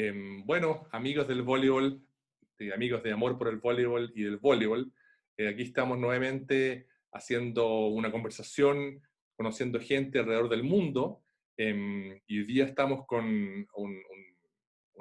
Em, bueno, amigos del voleibol, amigos de amor por el voleibol y del voleibol, eh, aquí estamos nuevamente haciendo una conversación, conociendo gente alrededor del mundo, em, y hoy día estamos con un,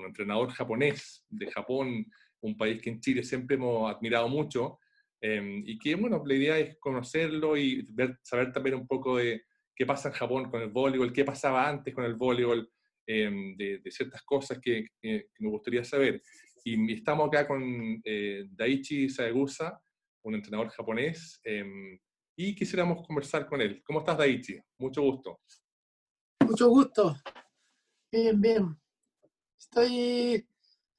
entrenador japonés de Japón, un país que en Chile siempre hemos admirado mucho, em, y que, bueno, la idea es conocerlo y saber también un poco de qué pasa en Japón con el voleibol, qué pasaba antes con el voleibol, Em, de, ciertas cosas que, me gustaría saber. Y estamos acá con eh, Daichi Saegusa, un entrenador japonés, em, y quisiéramos conversar con él. ¿Cómo estás, Daichi? Mucho gusto. Mucho gusto. Bien, bien. Estoy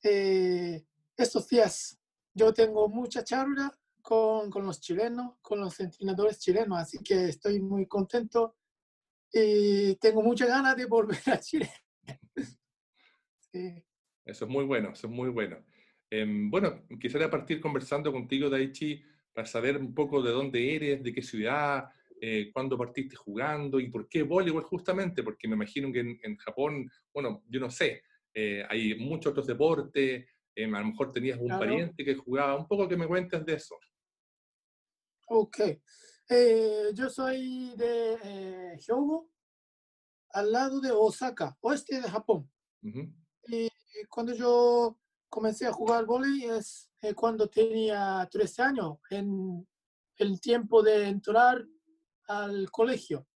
eh, estos días. Yo tengo mucha charla con, con, los chilenos, con los entrenadores chilenos, así que estoy muy contento y tengo muchas ganas de volver a Chile. Eso es muy bueno, eso es muy bueno. Em, bueno, quisiera partir conversando contigo, Daichi, para saber un poco de dónde eres, de qué ciudad, eh, cuándo partiste jugando y por qué voleibol justamente, porque me imagino que en, Japón, bueno, yo no sé, eh, hay muchos otros deportes, em, a lo mejor tenías un pariente que jugaba, un poco que me cuentes de eso. Ok, eh, yo soy de Hyogo, al lado de Osaka, oeste de Japón. Y cuando yo comencé a jugar volei es eh, cuando tenía 13 años, en el tiempo de entrar al colegio.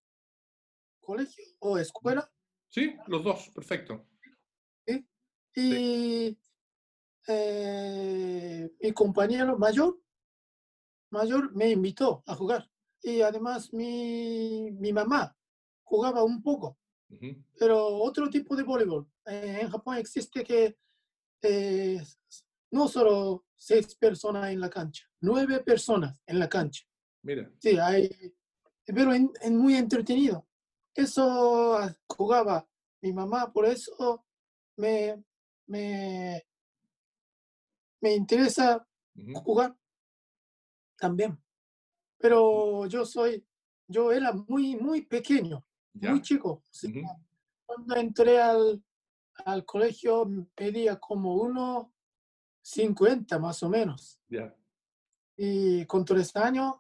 ¿Colegio o escuela? Sí, los dos, perfecto. Y eh, mi compañero mayor, mayor me invitó a jugar. Y además mi, mi mamá jugaba un poco. Pero otro tipo de voleibol. Eh, en Japón existe que eh, no solo seis personas en la cancha, nueve personas en la cancha. Mira. Sí, hay, pero es muy entretenido. Eso jugaba mi mamá, por eso me, me, me interesa jugar también. Pero yo soy, yo era muy, muy pequeño muy chico. Cuando entré al, al colegio pedía como uno 50 más o menos. Y con tres años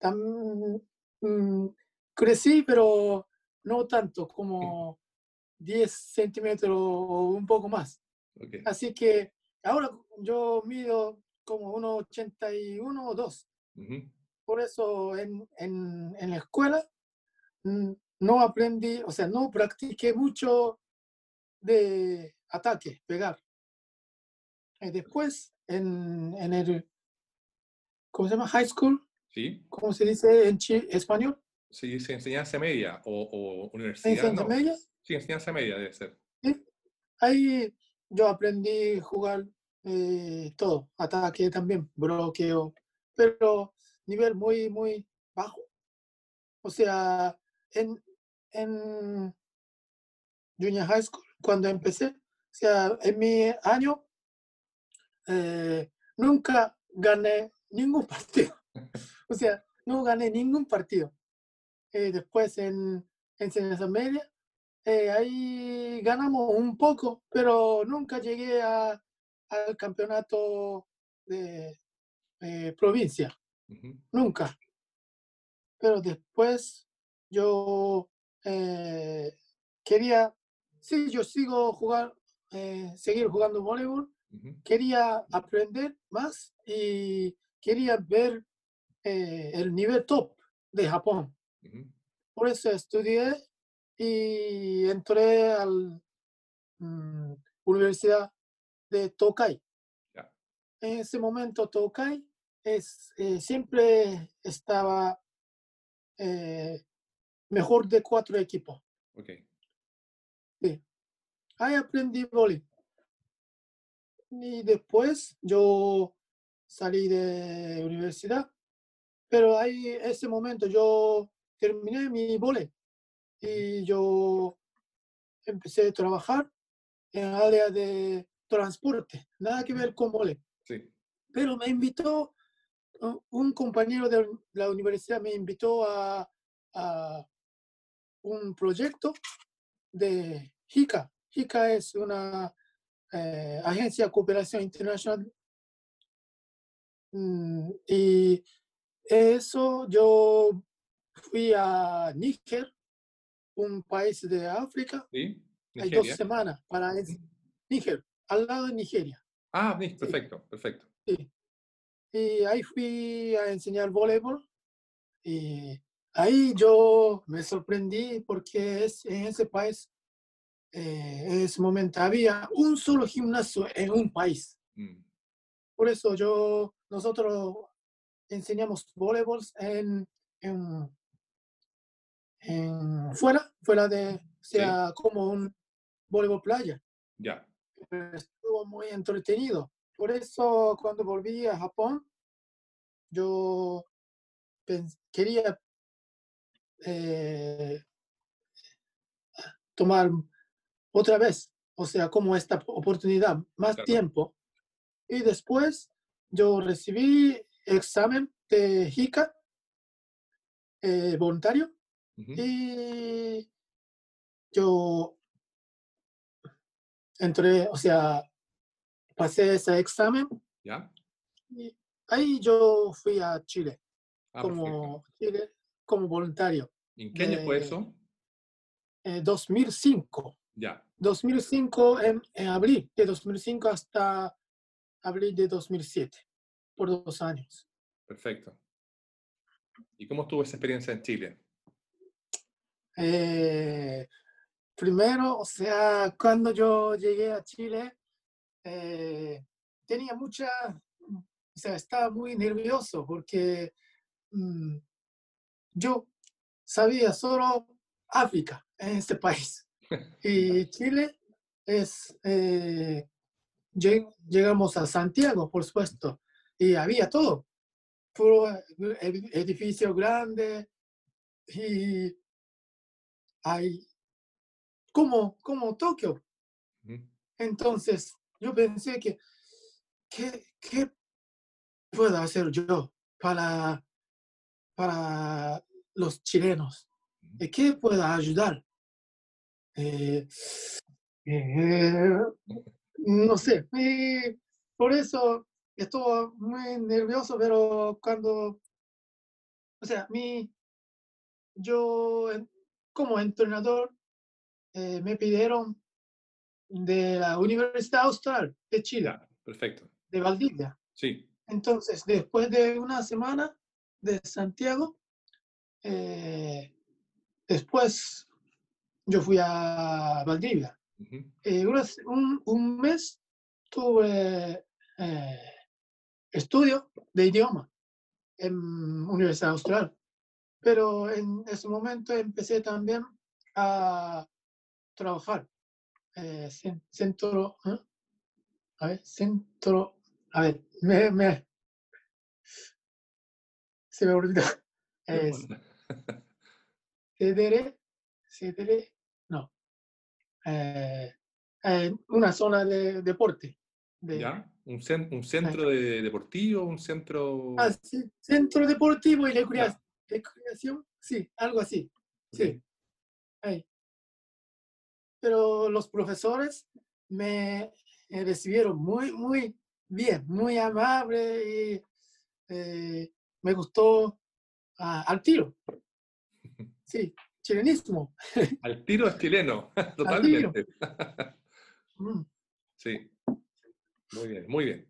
mm, crecí, pero no tanto, como 10 centímetros o un poco más. Así que ahora yo mido como 1,81 o 2. Por eso en, en, en, la escuela mm, no aprendí, o sea, no practiqué mucho de ataque, pegar. Y después, en, en el, ¿cómo se llama? High school. Sí. ¿Cómo se dice en español? Sí, sí, enseñanza media o, o universidad. ¿Enseñanza media? Sí, enseñanza media debe ser. ¿Sí? Ahí yo aprendí a jugar eh, todo, ataque también, bloqueo, pero nivel muy, muy bajo. O sea, en, en Junior High School cuando empecé. O sea, en mi año eh, nunca gané ningún partido. O sea, no gané ningún partido. Eh, después en enseñanza media, eh, ahí ganamos un poco, pero nunca llegué a, al campeonato de provincia. Nunca. Pero después yo eh, quería, sí, yo sigo jugar, eh, seguir jugando voleibol, quería aprender más y quería ver eh, el nivel top de Japón. Por eso estudié y entré a la mm, Universidad de Tokai. En ese momento Tokai es, siempre estaba mejor de cuatro equipos. Ok. Sí. Ahí aprendí voleibol. Y después yo salí de universidad, pero ahí ese momento yo terminé mi voleibol y yo empecé a trabajar en área de transporte, nada que ver con voleibol. Sí. Pero me invitó, un compañero de la universidad me invitó a, a un proyecto de JICA. JICA es una eh, Agencia de Cooperación Internacional. Mm, y eso yo fui a Níger, un país de África, ¿Sí? hay dos semanas para Níger, al lado de Nigeria. Ah, sí, perfecto, perfecto. Sí. Y ahí fui a enseñar voleibol. Y ahí yo me sorprendí porque es, en ese país, eh, en ese momento, había un solo gimnasio en un país. Mm, Por eso yo, nosotros enseñamos voleibol en, en, en fuera, fuera de, o sea, como un voleibol playa. Ya, estuvo muy entretenido. Por eso cuando volví a Japón, yo quería eh, tomar otra vez, o sea, como esta oportunidad, más Claro. tiempo. Y después yo recibí examen de JICA eh, voluntario y yo entré, o sea, pasé ese examen ya. y ahí yo fui a Chile Ah, perfecto. como, Chile, como voluntario ¿Y ¿En qué año fue eso? en 2005. Ya, 2005 en, en abril de 2005 hasta abril de 2007, por dos años. perfecto. ¿Y cómo estuvo esa experiencia en Chile? Eh, primero, o sea, cuando yo llegué a Chile, eh, tenía mucha, o sea, estaba muy nervioso porque mm, yo sabía solo África en este país. Y Chile es, eh, lleg- llegamos a Santiago, por supuesto, y había todo. Puro ed- edificio grande y hay como, como Tokio. Entonces, yo pensé que, ¿qué, qué puedo hacer yo para, para los chilenos? ujú. ¿De qué puedo ayudar? Eh, eh, no sé, y por eso estuve muy nervioso, pero cuando, o sea, mi, yo como entrenador eh, me pidieron de la Universidad Austral de Chile, perfecto. de Valdivia. Sí, Entonces, después de una semana de Santiago, eh, después yo fui a Valdivia. Eh, un, un mes tuve eh, estudio de idioma en Universidad Austral, pero en ese momento empecé también a trabajar. cen- centro, a ver, centro, a ver, me, me, se me olvidó. Es CDR, no. Eh, eh, una zona de deporte. De, ¿Ya? ¿Un, cen- un centro de deportivo? ¿Un centro...? Ah, sí, centro deportivo y recreación, sí, algo así, sí. ahí. Pero los profesores me recibieron muy, muy bien, muy amable y eh, me gustó ah, al tiro, sí, chilenismo. Al tiro es chileno, totalmente. Mm. Sí, muy bien, muy bien.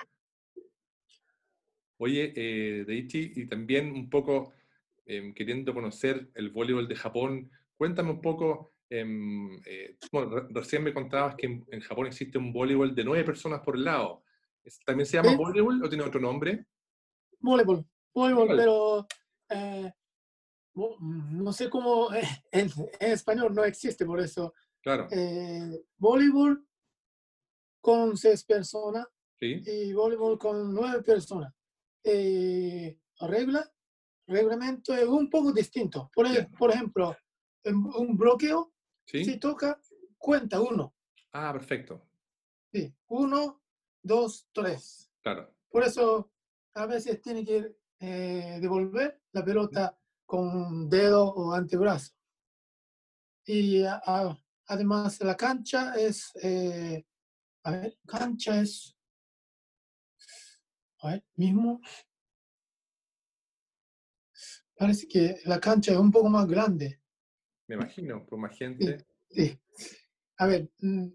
Oye, eh, Deichi, y también un poco em, queriendo conocer el voleibol de Japón, cuéntame un poco, em, eh, bueno, recién me contabas que en, en Japón existe un voleibol de nueve personas por lado. ¿Es- ¿También se llama voleibol o tiene otro nombre? Voleibol, voleibol, pero eh, no sé cómo eh, en, en español no existe, por eso. Claro, Eh, voleibol con seis personas sí, y voleibol con nueve personas. Regla, reglamento es un poco distinto. Por, ejemplo, un bloqueo, sí. si toca, cuenta uno. Ah, perfecto, Sí, uno, dos, tres. claro. Por eso a veces tiene que eh, devolver la pelota con dedo o antebrazo. Y a- además la cancha es eh, a ver, cancha es, a ver, mismo. Parece que la cancha es un poco más grande. Me imagino, por más gente. Sí. A ver, mm,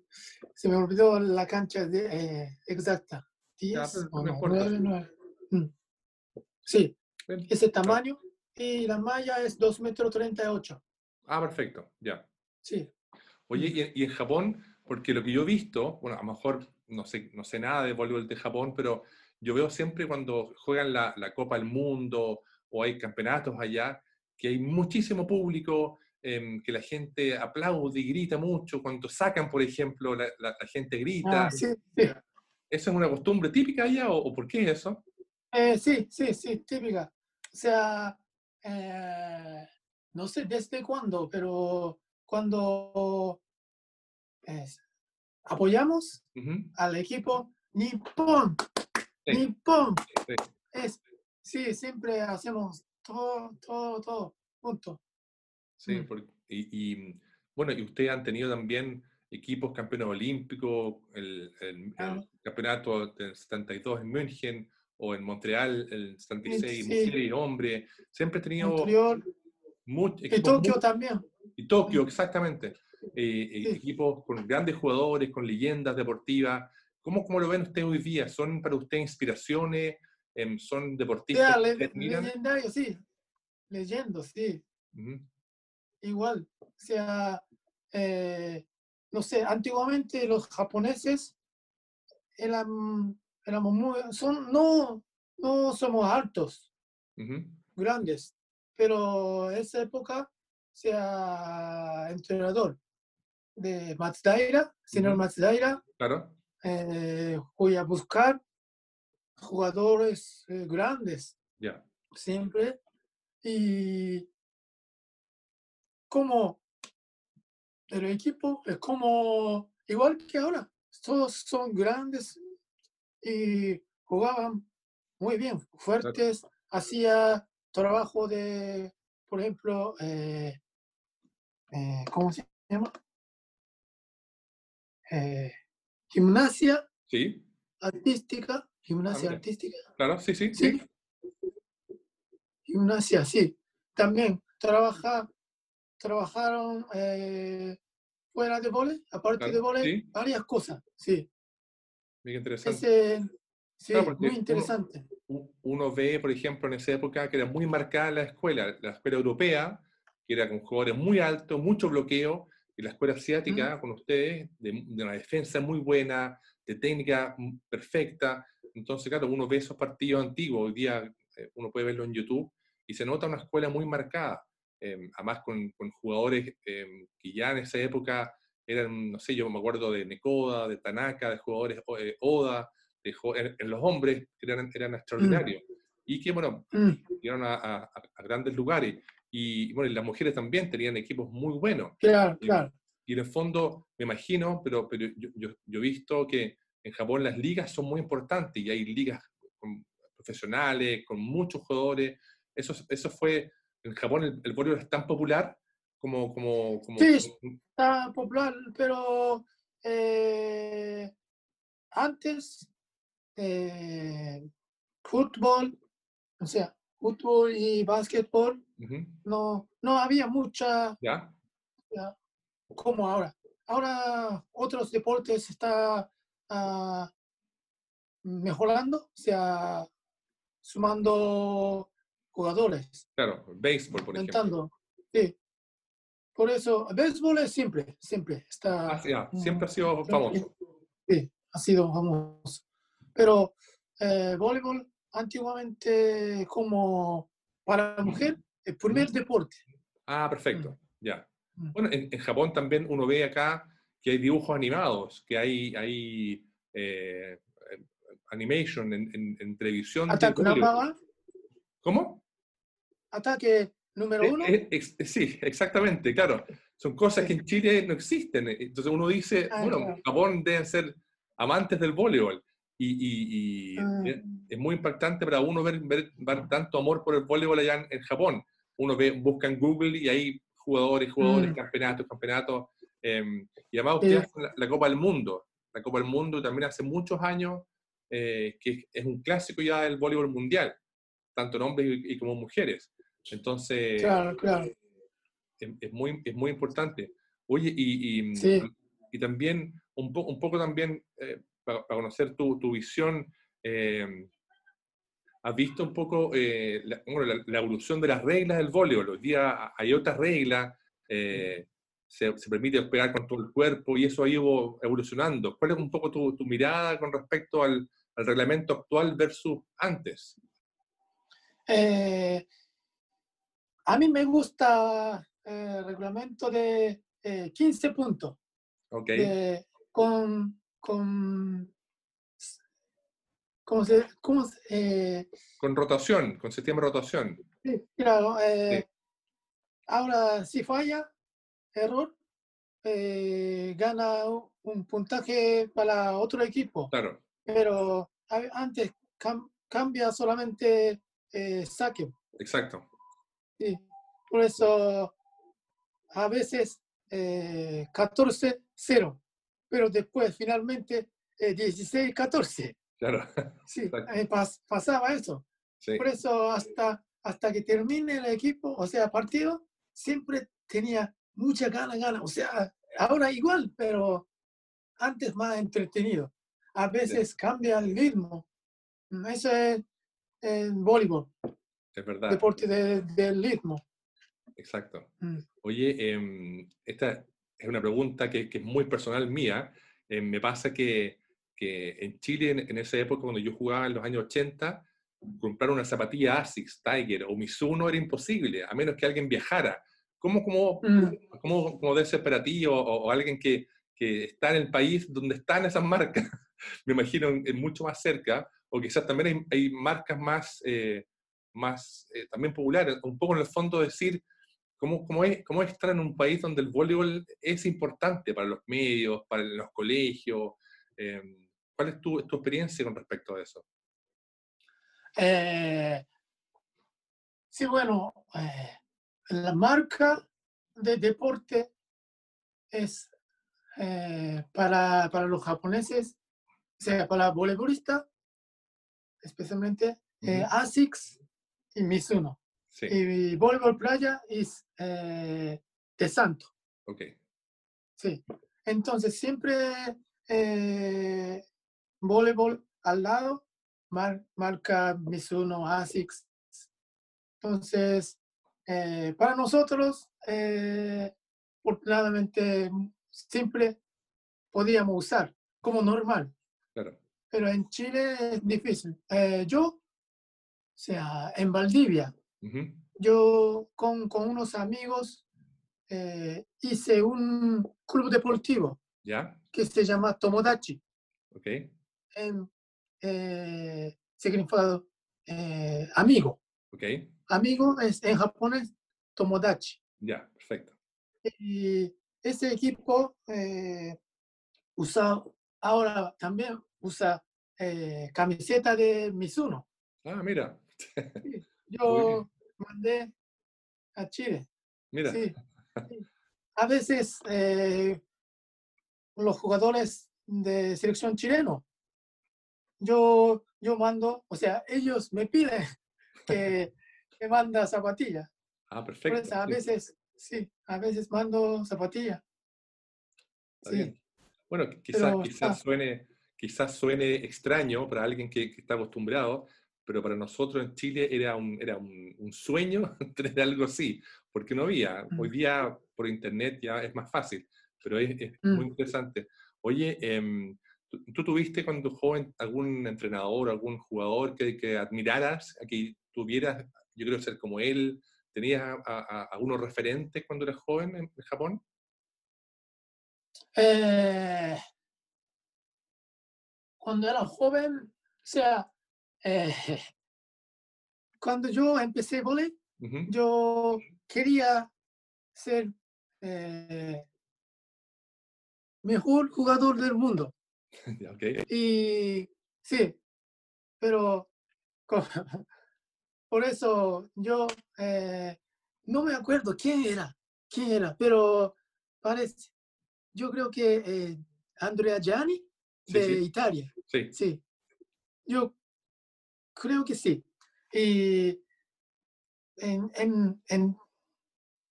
se me olvidó la cancha de, eh, exacta. 10 pero o no no, importa, 9, sí. 9. Sí, ese tamaño. Y la malla es 2 metros 38. Ah, perfecto, ya. Sí. Oye, y, en- y en Japón, porque lo que yo he visto, bueno, a lo mejor no sé, no sé nada de voleibol de Japón, pero yo veo siempre cuando juegan la, la Copa del Mundo o hay campeonatos allá, que hay muchísimo público, em, que la gente aplaude y grita mucho. Cuando sacan, por ejemplo, la, la- la gente grita. Ah, sí, sí. ¿Eso es una costumbre típica allá o, o por qué es eso? Eh, sí, sí, sí, típica. O sea, eh, no sé desde cuándo, pero cuando eh, apoyamos al equipo Nippon, Sí. Nippon, sí. es, sí, siempre hacemos todo, todo, todo, junto. Sí, Mm. por- y, y, bueno, y ustedes han tenido también equipos campeones olímpicos, el, el- el Ah. campeonato del 72 en München o en Montreal, el 76 Sí. mujeres y hombres. Siempre he tenido Montreal muchos y Tokio muy- también. y Tokio, exactamente. Eh, eh, Sí. Equipos con grandes jugadores, con leyendas deportivas. ¿Cómo, ¿Cómo lo ven ustedes hoy día? ¿Son para usted inspiraciones? Em, ¿Son deportistas que le- legendario, sí, leyendo, sí. Ujú, igual. O sea, eh, no sé, antiguamente los japoneses eran, éramos muy, son, no, no somos altos, grandes, pero esa época, sea, entrenador de Matsudaira, señor Ujú. Matsudaira, Claro. eh, fui a buscar jugadores eh, grandes siempre y como el equipo es como igual que ahora todos son grandes y jugaban muy bien fuertes hacía trabajo de por ejemplo eh, eh, cómo se llama Eh, gimnasia Sí, artística gimnasia mira. artística claro, sí, sí. Sí. Gimnasia, sí. También trabaja, trabajaron fuera de vole, aparte Claro, de vole, sí. varias cosas. Sí. Mira interesante. Ese, sí, Claro, muy uno- interesante. u- uno ve, por ejemplo, en esa época que era muy marcada la escuela, la escuela europea, que era con jugadores muy altos, mucho bloqueo, y la escuela asiática, con ustedes, de, de una defensa muy buena, de técnica mm, perfecta. Entonces, claro, uno ve esos partidos antiguos, hoy día eh, uno puede verlo en YouTube, y se nota una escuela muy marcada, eh, además con, con jugadores eh, que ya en esa época eran, no sé, yo me acuerdo de Nekoda, de Tanaka, de jugadores eh, Oda, de en, en los hombres eran, eran extraordinarios. Y que, bueno, Mm, llegaron a, a- a grandes lugares. Y bueno, y las mujeres también tenían equipos muy buenos. claro, Y- claro. Y en el fondo, me imagino, pero, pero yo, yo- yo he visto que en Japón las ligas son muy importantes y hay ligas con- profesionales, con muchos jugadores. Eso, eso fue, en Japón el, el voleibol es tan popular como... como, como Sí. Está popular, pero eh, antes eh, fútbol, o sea, fútbol y básquetbol, Ujú, no, no había mucha ¿Ya? como ahora. Ahora otros deportes está ah, mejorando, o sea, sumando jugadores, Claro, béisbol, por ejemplo. Sí. Por eso, el béisbol es siempre, siempre está. Ah, mm, siempre ha sido famoso. Sí, ha sido famoso. Pero eh, voleibol antiguamente como para mujer, el primer deporte. Ah, perfecto, ya. Mm. Bueno, en, en Japón también uno ve acá que hay dibujos animados, que hay, hay eh, eh, animation en, en- en televisión. Ataque ¿Cómo? ataque número Eh, uno. eh, ex- sí, exactamente, claro. Son cosas que en Chile no existen. Entonces uno dice, Ah, bueno, claro. Japón deben ser amantes del voleibol. Y, y- y Ah, es, muy impactante para uno ver, ver, ver tanto amor por el voleibol allá en, en Japón. Uno ve, busca en Google y hay jugadores, jugadores, Mm. campeonatos, campeonatos. eh, y además ustedes hacen la, la Copa del Mundo. la Copa del Mundo, también hace muchos años, eh, que es un clásico ya del voleibol mundial, tanto en hombres y, como mujeres. Entonces, claro, claro. Es, muy, es muy importante. Oye, y, y, también, un, un poco también, eh, para, conocer tu, tu visión, eh, has visto un poco la, la, evolución de las reglas del voleibol. Hoy día hay otras reglas, se, permite pegar con todo el cuerpo y eso ha ido evolucionando. ¿Cuál es un poco tu, tu mirada con respecto al, al, reglamento actual versus antes? Eh, a mí me gusta el reglamento de 15 eh, puntos. Ok. con, con ¿Cómo se, cómo eh, con rotación, con sistema de rotación. Sí, claro. Ahora, si falla, error, eh, gana un puntaje para otro equipo. Claro. Pero antes cambia solamente eh, saque. Exacto. Sí. Por eso a veces 14-0, eh, pero después finalmente 16-14. Claro. Sí, pasaba eso. Por eso hasta, hasta que termine el equipo, o sea, partido, siempre tenía mucha gana, gana. O sea, ahora igual, pero antes más entretenido. A veces cambia el ritmo. Eso es el voleibol. Es verdad. Deporte del ritmo. Exacto. Mm. Oye, em, esta es una pregunta que, es muy personal mía. Em, me pasa que, que en Chile, en, en, esa época, cuando yo jugaba en los años 80, comprar una zapatilla ASICS, Tiger o Mizuno era imposible, a menos que alguien viajara. ¿Cómo, cómo, mm. cómo, como desesperativo o, o, alguien que, que, está en el país donde están esas marcas, me imagino mucho más cerca, o quizás también hay, hay marcas más, eh, más eh, también populares, un poco en el fondo decir, ¿cómo, cómo, es, ¿cómo es estar en un país donde el voleibol es importante para los medios, para los colegios? Eh, ¿Cuál es tu, tu, experiencia con respecto a eso? sí, bueno, la marca de deporte es eh, para, para, los japoneses, o sea, para voleibolistas, especialmente eh, ASICS y Mizuno. Y voleibol playa es eh, de Santo. Ok. Sí. Entonces, siempre eh, voleibol al lado, marca Mizuno, ASICS. Entonces, eh, para nosotros, eh, afortunadamente, simple podíamos usar como normal. Pero en Chile es difícil. Yo, sea, en Valdivia, yo con, con, unos amigos hice un club deportivo que se llama Tomodachi. Okay. En, significado amigo. Okay amigo es en japonés Tomodachi. Ya, perfecto. Y ese equipo eh, usa, ahora también usa eh, camiseta de Mizuno. Ah, mira. Yo mandé a Chile. Mira. Sí. A veces eh, los jugadores de selección chileno, yo, yo mando, o sea, ellos me piden que me manda zapatilla. Ah, perfecto. a veces, sí, a veces mando zapatilla. sí. Bueno, quizás, quizás, suene, quizás suene extraño para alguien que, está acostumbrado, pero para nosotros en Chile era un, era un, sueño tener algo así, porque no había. Hoy mm. día por internet ya es más fácil, pero es, muy mm. interesante. Oye, em, ¿tú, tuviste cuando joven algún entrenador, algún jugador que, que admiraras, que tuvieras yo creo ser como él. ¿Tenías a, algunos referentes cuando eras joven en, Japón? Eh, cuando era joven, o sea, eh, cuando yo empecé volei, yo quería ser eh, mejor jugador del mundo. Y sí, pero por eso yo eh, no me acuerdo quién era, quién era, pero parece, yo creo que eh, Andrea Gianni de sí. Italia. Sí. Sí. Yo creo que sí. Y en, en, en,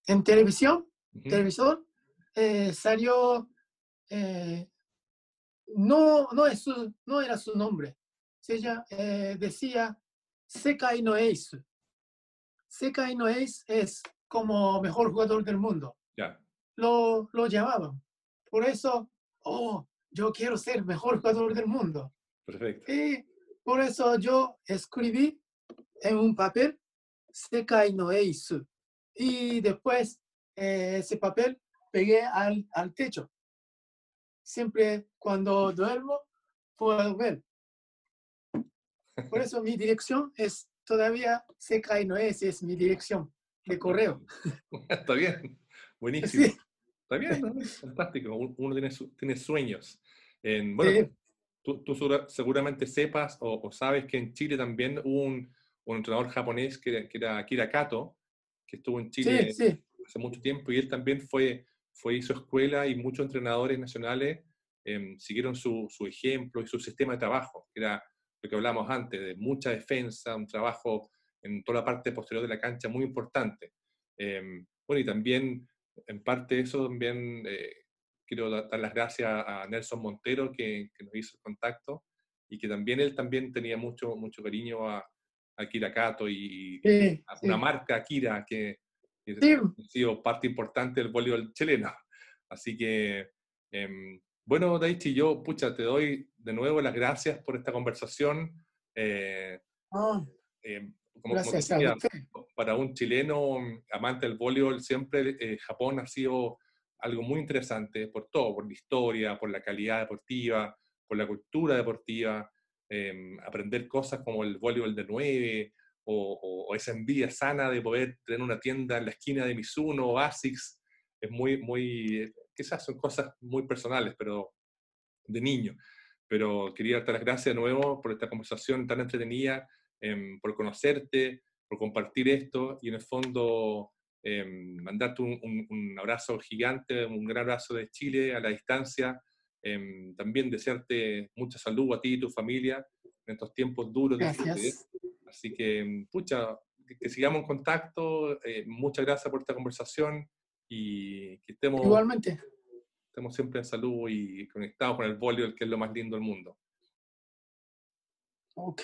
en televisión, televisor, eh, salió, eh, no, no, es su- no era su nombre. Ella eh, decía Sekai no Ace. Sekai no Ace es como mejor jugador del mundo. Ya. Lo, lo llamaban. Por eso, oh, yo quiero ser mejor jugador del mundo. Perfecto. Y por eso yo escribí en un papel Sekai no Ace. Y después eh, ese papel pegué al, al techo. Siempre cuando duermo puedo ver. Por eso mi dirección es todavía Sekai no Ace, es mi dirección de correo. Está bien. Buenísimo. Sí, Está bien. Fantástico. Un- Uno tiene, tiene sueños. En- bueno, sí, tú, tú segura- seguramente sepas o, o sabes que en Chile también hubo un, un entrenador japonés que, que era Akira Kato, que estuvo en Chile sí, sí, hace mucho tiempo y él también fue, fue hizo escuela y muchos entrenadores nacionales em, siguieron su, su ejemplo y su sistema de trabajo, que era lo que hablamos antes, de mucha defensa, un trabajo en toda la parte posterior de la cancha muy importante. Em, bueno, y también, en parte eso, también eh, quiero da- dar las gracias a Nelson Montero, que, que nos hizo el contacto, y que también él también tenía mucho, mucho cariño a, a Akira Kato y, sí, a sí. una marca Akira que, que Sí. ha sido parte importante del voleibol chileno. Así que, em, bueno, Daichi, yo, pucha, te doy de nuevo las gracias por esta conversación. Eh, Ah, em, como, como gracias a decía, para un chileno amante del voleibol, siempre eh, Japón ha sido algo muy interesante por todo, por la historia, por la calidad deportiva, por la cultura deportiva, em, aprender cosas como el voleibol de nueve, o, o- esa envidia sana de poder tener una tienda en la esquina de Mizuno o ASICS, es muy, muy, eh, quizás son cosas muy personales, pero de niño. Pero quería darte las gracias de nuevo por esta conversación tan entretenida, em, por conocerte, por compartir esto y en el fondo em, mandarte un, un- un abrazo gigante, un gran abrazo de Chile a la distancia. em, también desearte mucha salud a ti y tu familia en estos tiempos duros. Gracias. Así que, em, pucha, que, que sigamos en contacto. eh, muchas gracias por esta conversación y que estemos, Igualmente. estemos siempre en salud y conectados con el voleibol, que es lo más lindo del mundo. Ok.